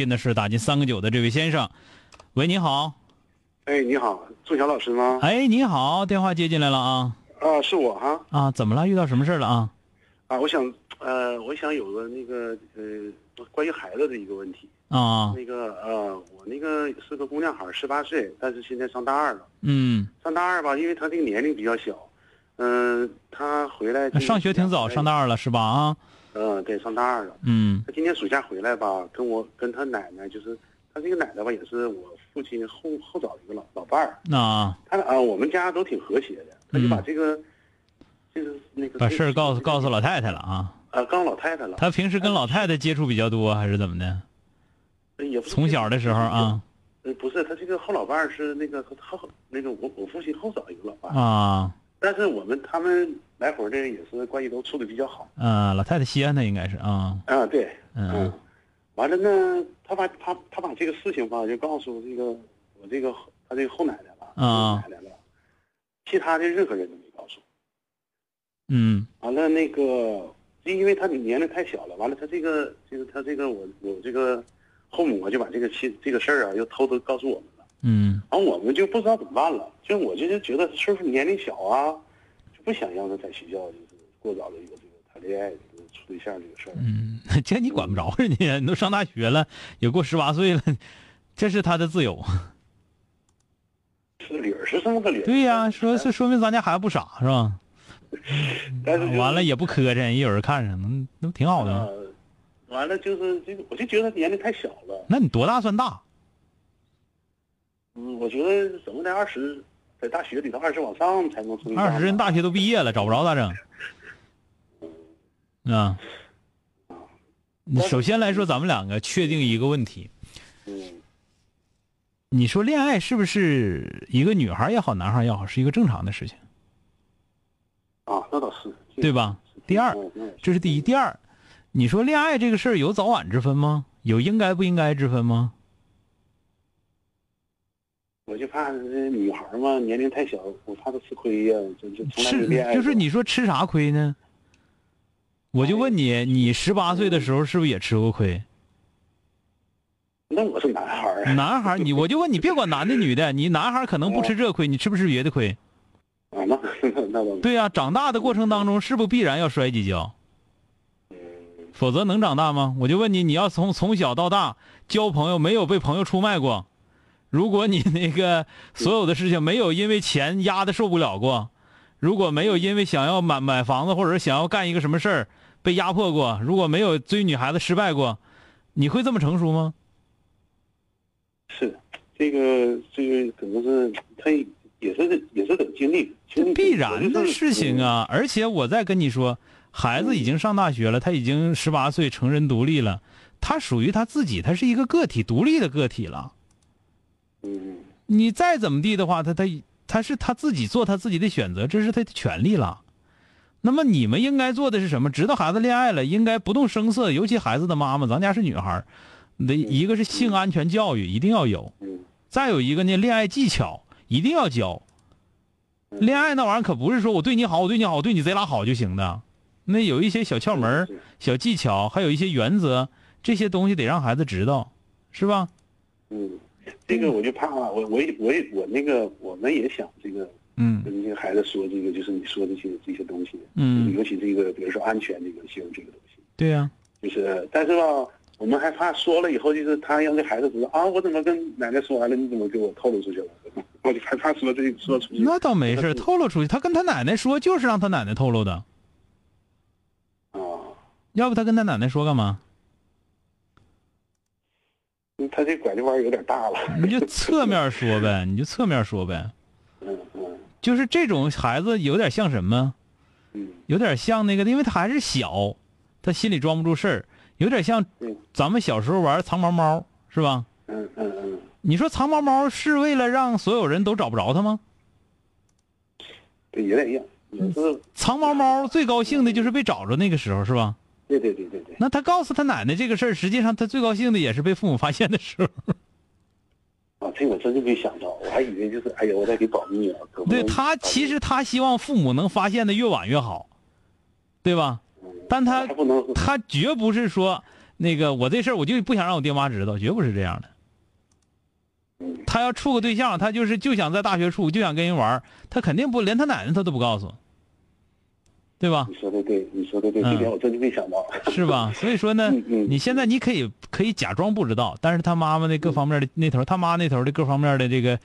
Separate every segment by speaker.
Speaker 1: 进的是打进三个九的这位先生，喂，你好，
Speaker 2: 哎，你好，朱晓老师吗？
Speaker 1: 哎，你好，电话接进来了啊
Speaker 2: 啊，是我哈
Speaker 1: 啊，怎么了？遇到什么事了啊？
Speaker 2: 啊，我想呃，我想有个那个呃，关于孩子的一个问题
Speaker 1: 啊，
Speaker 2: 那个呃，我那个是个姑娘孩，十八岁，但是现在上大二了。
Speaker 1: 嗯，
Speaker 2: 上大二吧，因为她这个年龄比较小，嗯、她回来
Speaker 1: 上学挺早，上大二了是吧？啊，
Speaker 2: 嗯，对，上大二了。
Speaker 1: 嗯
Speaker 2: 他今年暑假回来吧，跟我跟他奶奶，就是他这个奶奶吧，也是我父亲后后找的一个老老伴儿。
Speaker 1: 那
Speaker 2: 她啊、我们家都挺和谐的，他就把
Speaker 1: 嗯
Speaker 2: 这个，就是那个
Speaker 1: 把事儿告诉告诉老太太了啊。
Speaker 2: 啊，告诉老太太了。
Speaker 1: 他平时跟老太太接触比较多，还是怎么的？
Speaker 2: 呃也不
Speaker 1: 从小的时候啊
Speaker 2: 呃，不是，他这个后老伴儿是那个他后那个我我父亲后找一个老伴儿，
Speaker 1: 啊
Speaker 2: 但是我们他们来回的也是关系都处的比较好。
Speaker 1: 啊，老太太西安的应该是啊。
Speaker 2: 啊，对，
Speaker 1: 嗯。
Speaker 2: 完了呢，他把他他把这个事情吧就告诉这个我这个他这个后奶奶了，
Speaker 1: 啊。
Speaker 2: 奶奶了，其他的任何人都没告诉。
Speaker 1: 嗯。
Speaker 2: 完了那个，就因为他年龄太小了，完了他这个这个他这个我我这个后母啊就把这个亲这个事儿啊又偷偷告诉我们了。
Speaker 1: 嗯
Speaker 2: 然后我们就不知道怎么办了，就我就是觉得是不是年龄小啊，就不想让他在学校就是过早的一个这个谈恋爱、这个处对象这个事儿。
Speaker 1: 嗯，这你管不着人家，你都上大学了，也过十八岁了，这是他的自由。
Speaker 2: 是理儿是这么个理儿。
Speaker 1: 对呀、说是说明咱家孩子不傻是吧？
Speaker 2: 但是就是
Speaker 1: 完了也不磕碜，也有人看上，那那不挺好的吗？
Speaker 2: 呃完了就是这个，我就觉得他年龄太小了。
Speaker 1: 那你多大算大？
Speaker 2: 嗯，我觉得怎么在二十，在大学里头二十往上才能从
Speaker 1: 二十人大学都毕业了，找不着咋整？啊，你首先来说，咱们两个确定一个问题，
Speaker 2: 嗯
Speaker 1: 你说恋爱是不是一个女孩也好，男孩也好，是一个正常的事情，
Speaker 2: 啊，那倒是
Speaker 1: 对吧？第二，这是第一。第二，你说恋爱这个事儿有早晚之分吗？有应该不应该之分吗？
Speaker 2: 我就怕这女孩嘛，年龄太小，我怕她吃亏呀，就就从来没恋爱
Speaker 1: 吃，就是你说吃啥亏呢？我就问你，你十八岁的时候是不是也吃过亏？
Speaker 2: 那我是男孩儿啊，
Speaker 1: 男孩儿，你我就问你，别管男的女的，你男孩儿可能不吃这亏，你吃不吃别的亏？
Speaker 2: 啊，那 那那倒
Speaker 1: 对呀、长大的过程当中，是不是必然要摔几跤？否则能长大吗？我就问你，你要从从小到大交朋友，没有被朋友出卖过？如果你那个所有的事情没有因为钱压的受不了过，如果没有因为想要买买房子或者是想要干一个什么事儿被压迫过，如果没有追女孩子失败过，你会这么成熟吗？
Speaker 2: 是这个这个可能是他也是也是等经历，这
Speaker 1: 必然的事情。啊！而且我再跟你说，孩子已经上大学了，他已经十八岁，成人独立了，他属于他自己，他是一个个体，独立的个体了。
Speaker 2: 嗯
Speaker 1: 你再怎么地的话，他他他是他自己做他自己的选择，这是他的权利了。那么你们应该做的是什么？知道孩子恋爱了，应该不动声色，尤其孩子的妈妈，咱家是女孩儿，的一个是性安全教育一定要有，
Speaker 2: 嗯
Speaker 1: 再有一个呢，恋爱技巧一定要教。恋爱那玩意儿可不是说我对你好，我对你好，我对你贼拉好就行的，那有一些小窍门小技巧，还有一些原则，这些东西得让孩子知道，是吧？
Speaker 2: 嗯，这个我就怕我我也我也我那个我们也想这个
Speaker 1: 嗯。
Speaker 2: 跟这个孩子说这个就是你说的这些这些东西，
Speaker 1: 嗯。
Speaker 2: 尤其这个比如说安全这个性这个东西，
Speaker 1: 对呀、
Speaker 2: 就是但是吧，我们害怕说了以后，就是他让这孩子知道啊，我怎么跟奶奶说完了，你怎么给我透露出去了？我就害怕说这说出去。
Speaker 1: 那倒没事，透露出去，他跟他奶奶说就是让他奶奶透露的，
Speaker 2: 啊，
Speaker 1: 要不他跟他奶奶说干嘛？
Speaker 2: 他这拐这弯儿有点大了。
Speaker 1: 你就侧面说呗，你就侧面说呗。
Speaker 2: 嗯嗯
Speaker 1: 就是这种孩子有点像什么？
Speaker 2: 嗯
Speaker 1: 有点像那个，因为他还是小，他心里装不住事儿，有点像
Speaker 2: 嗯
Speaker 1: 咱们小时候玩藏猫猫，是吧？
Speaker 2: 嗯嗯嗯，
Speaker 1: 你说藏猫猫是为了让所有人都找不着他吗？
Speaker 2: 对，有点像，有时候
Speaker 1: 藏猫猫最高兴的就是被找着那个时候，是吧？
Speaker 2: 对对对对对。
Speaker 1: 那他告诉他奶奶这个事儿，实际上他最高兴的也是被父母发现的时候。
Speaker 2: 啊，这我真是没想到，我还以为就是哎呀，我再给保密啊。可不能
Speaker 1: 对他，其实他希望父母能发现的越晚越好，对吧？但他
Speaker 2: 不能
Speaker 1: 他绝不是说那个我这事儿我就不想让我爹妈知道，绝不是这样的。他要处个对象，他就是就想在大学处，就想跟人玩他肯定不连他奶奶他都不告诉，对吧？
Speaker 2: 你说的对，你说的对，
Speaker 1: 嗯
Speaker 2: 这点我真是没想到。
Speaker 1: 是吧？所以说呢 你现在你可以可以假装不知道，但是他妈妈的各方面的那头，他妈那头的各方面的这个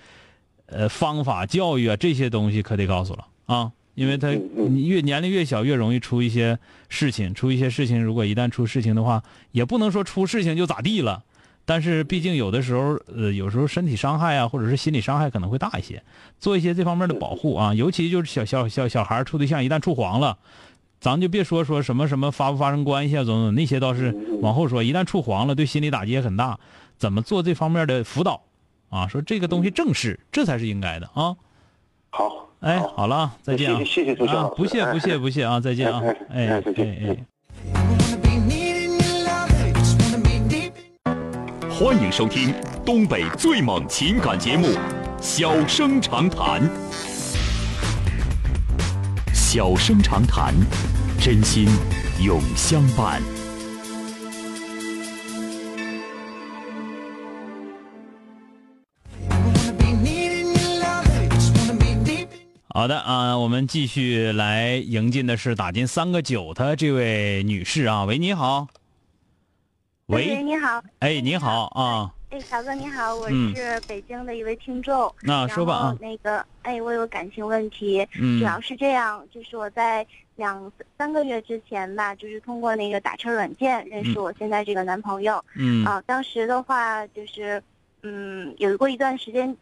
Speaker 1: 呃方法教育啊这些东西可得告诉了啊，因为他越年龄越小越容易出一些事情，出一些事情，如果一旦出事情的话，也不能说出事情就咋地了。但是毕竟有的时候，呃，有时候身体伤害啊，或者是心理伤害可能会大一些，做一些这方面的保护啊，尤其就是小小小小孩处对象，一旦处黄了，咱就别说说什么什么发不发生关系啊，总总那些倒是往后说。一旦处黄了，对心理打击也很大。怎么做这方面的辅导啊？说这个东西正视，这才是应该的啊！
Speaker 2: 好，
Speaker 1: 哎，
Speaker 2: 好
Speaker 1: 好了啊，再见啊！
Speaker 2: 谢谢谢谢
Speaker 1: 啊不谢不谢不谢啊！再见啊！
Speaker 2: 哎哎
Speaker 1: 哎
Speaker 3: 欢迎收听东北最猛情感节目《小生长谈》。小生长谈，真心永相伴。
Speaker 1: 好的啊，我们继续来迎进的是打进三个九的这位女士啊，喂，你好。
Speaker 4: 喂，你好，
Speaker 1: 哎，你好啊，
Speaker 4: 哎，小哥你好，我
Speaker 1: 嗯
Speaker 4: 是北京的一位听众。
Speaker 1: 那说吧啊，
Speaker 4: 那个，哎，我有感情问题，
Speaker 1: 嗯
Speaker 4: 主要是这样，就是我在两三个月之前吧，就是通过那个打车软件认识我现在这个男朋友。
Speaker 1: 嗯
Speaker 4: 啊，当时的话就是，嗯，有过一段时间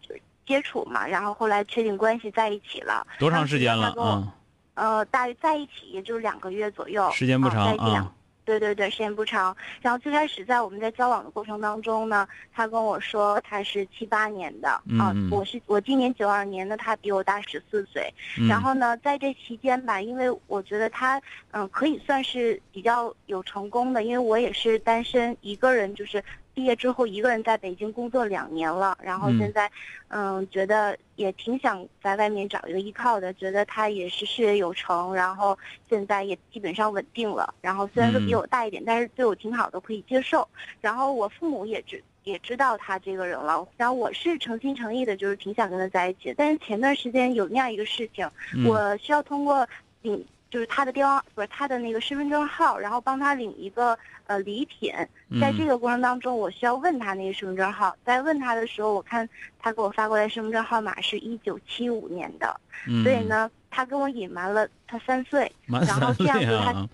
Speaker 4: 接触嘛，然后后来确定关系在一起了。
Speaker 1: 多长时间了啊？
Speaker 4: 呃，大约在一起也就两个月左右，
Speaker 1: 时间不长
Speaker 4: 啊。对对对，时间不长。然后最开始在我们在交往的过程当中呢，他跟我说他是七八年的啊我是我今年九二年的，他比我大十四岁。
Speaker 1: 嗯
Speaker 4: 然后呢，在这期间吧，因为我觉得他嗯可以算是比较有成功的，因为我也是单身一个人，就是毕业之后一个人在北京工作两年了，然后
Speaker 1: 嗯
Speaker 4: 现在嗯觉得也挺想在外面找一个依靠的，觉得他也是事业有成，然后现在也基本上稳定了，然后虽然说比
Speaker 1: 嗯
Speaker 4: 我大一点，但是对我挺好的，可以接受。然后我父母也知也知道他这个人了，然后我是诚心诚意的，就是挺想跟他在一起。但是前段时间有那样一个事情，
Speaker 1: 嗯
Speaker 4: 我需要通过领就是他的电话不是他的那个身份证号，然后帮他领一个呃礼品。在这
Speaker 1: 嗯
Speaker 4: 个过程当中，我需要问他那个身份证号。在问他的时候，我看他给我发过来身份证号码是一九七五年的，
Speaker 1: 嗯
Speaker 4: 所以呢，他跟我隐瞒了他三岁。然后这样子他
Speaker 1: 啊，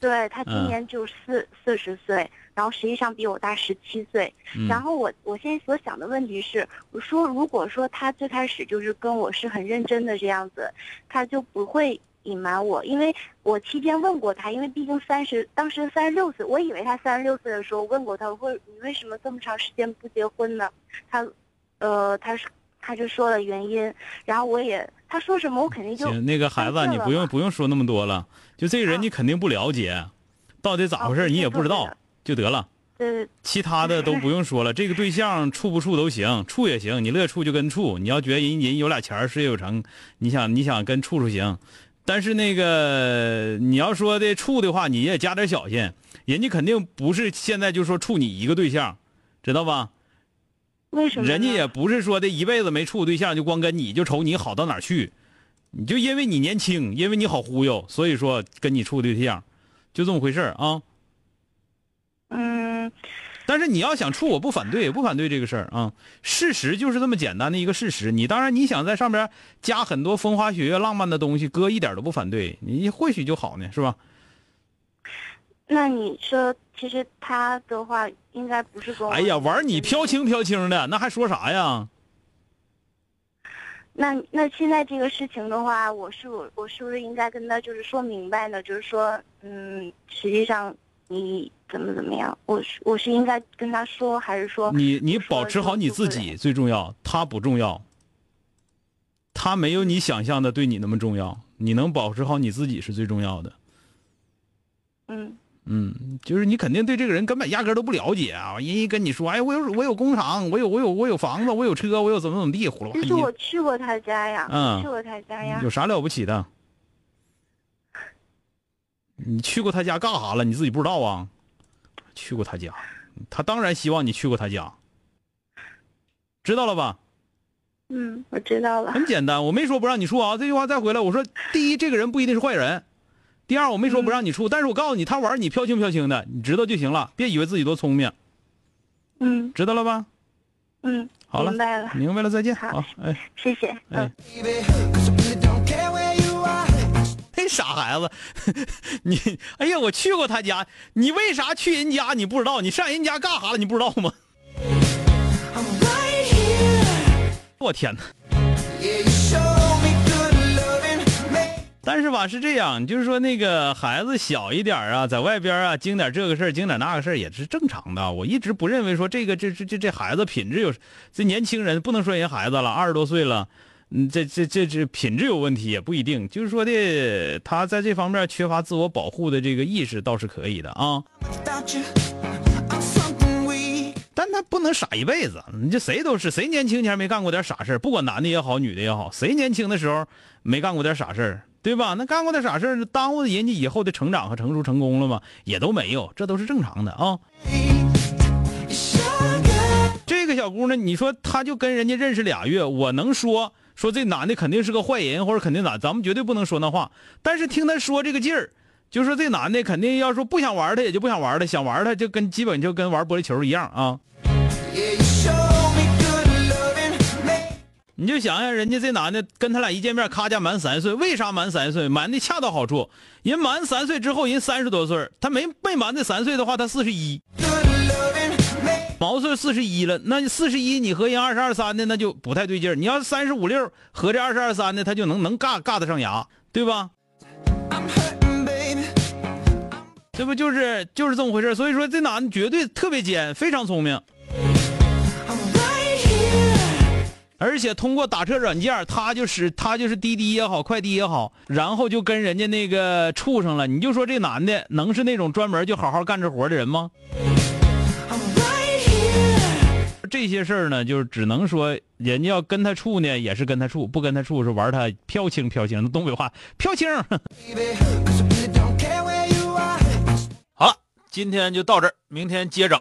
Speaker 4: 对他今
Speaker 1: 嗯
Speaker 4: 年就四四十岁，然后实际上比我大十七岁。
Speaker 1: 嗯
Speaker 4: 然后我我现在所想的问题是，我说如果说他最开始就是跟我是很认真的这样子，他就不会隐瞒我，因为我期间问过他，因为毕竟三十当时三十六岁，我以为他三十六岁的时候问过他，我说你为什么这么长时间不结婚呢？他，呃，他是他就说了原因，然后我也他说什么我肯定就
Speaker 1: 行，那个孩子啊，你不用不用说那么多了，就这个人
Speaker 4: 啊
Speaker 1: 你肯定不了解，到底咋回事
Speaker 4: 哦
Speaker 1: 你也不知道就得了。
Speaker 4: 呃
Speaker 1: 其他的都不用说了，这个对象处不处都行，处也行，你乐处就跟处。你要觉得人人有俩钱儿事业有成，你想你想跟处处行，但是那个你要说的处的话，你也加点小心，人家肯定不是现在就说处你一个对象，知道吧？
Speaker 4: 为什么？
Speaker 1: 人家也不是说的一辈子没处对象就光跟你就瞅你好到哪儿去，你就因为你年轻，因为你好忽悠，所以说跟你处对象，就这么回事儿啊。
Speaker 4: 嗯，
Speaker 1: 但是你要想处，我不反对，不反对这个事儿啊。事实就是这么简单的一个事实。你当然你想在上边加很多风花雪月、浪漫的东西，哥一点都不反对，你或许就好呢，是吧？
Speaker 4: 那你说，其实他的话应该不是跟我。
Speaker 1: 哎呀，玩你飘轻飘轻的，那还说啥呀？
Speaker 4: 那那现在这个事情的话，我是我我是不是应该跟他就是说明白呢？就是说，嗯，实际上你怎么怎么样？我是我是应该跟他说，还是说
Speaker 1: 你你保持好你自己最重要，他不重要。他没有你想象的对你那么重要，你能保持好你自己是最重要的。
Speaker 4: 嗯
Speaker 1: 嗯，就是你肯定对这个人根本压根儿都不了解啊！人一跟你说，哎，我有我有工厂，我有我有我有房子，我有车，我有怎么怎么地，呼噜
Speaker 4: 其实我，去过他家呀，
Speaker 1: 嗯
Speaker 4: 去过他家呀
Speaker 1: 有。啥了不起的？你去过他家干啥了？你自己不知道啊？去过他家，他当然希望你去过他家，知道了吧？
Speaker 4: 嗯，我知道了。
Speaker 1: 很简单，我没说不让你处啊。这句话再回来，我说第一，这个人不一定是坏人；第二，我没说不让你处，但是我告诉你，他玩你飘轻飘轻的，你知道就行了，别以为自己多聪明，
Speaker 4: 嗯
Speaker 1: 知道了吧？
Speaker 4: 嗯，
Speaker 1: 好了，
Speaker 4: 明白了，
Speaker 1: 明白了，再见。
Speaker 4: 好
Speaker 1: 好，哎
Speaker 4: 谢谢。
Speaker 1: 哎
Speaker 4: 嗯，
Speaker 1: 嘿，傻孩子，你哎呀，我去过他家，你为啥去人家？你不知道？你上人家干啥了？你不知道吗.我天哪但是吧，是这样，就是说那个孩子小一点啊，在外边啊，经点这个事儿，经点那个事儿也是正常的。我一直不认为说这个这这这这孩子品质有，这年轻人不能说人孩子了，二十多岁了，嗯，这这这这品质有问题也不一定。就是说的，他在这方面缺乏自我保护的这个意识倒是可以的啊.但他不能傻一辈子。你这谁都是，谁年轻前没干过点傻事儿不管男的也好，女的也好，谁年轻的时候没干过点傻事儿对吧？那干过点傻事儿耽误人家以后的成长和成熟成功了吗？也都没有，这都是正常的啊。这个小姑娘，你说她就跟人家认识俩月，我能说说这男的肯定是个坏人，或者肯定咋？咱们绝对不能说那话。但是听他说这个劲儿，就说这男的肯定要说不想玩他，也就不想玩了；想玩他，就跟基本就跟玩玻璃球一样啊。你就想想，人家这男的跟他俩一见面，咔家满三岁，为啥满三岁？满的恰到好处。人满三岁之后，人三十多岁，他没没满这三岁的话，他四十一，毛岁四十一了。那四十一，你和人二十二三的，那就不太对劲儿。你要三十五六和这二十二三的，他就能能尬尬得上牙，对吧？这不就是就是这么回事所以说，这男的绝对特别尖，非常聪明。而且通过打车软件，他就是他就是滴滴也好，快滴也好，然后就跟人家那个处上了。你就说这男的能是那种专门就好好干这活的人吗？这些事儿呢，就是只能说人家要跟他处呢，也是跟他处；不跟他处是玩他飘轻飘轻。东北话飘轻。好了，今天就到这儿，明天接整。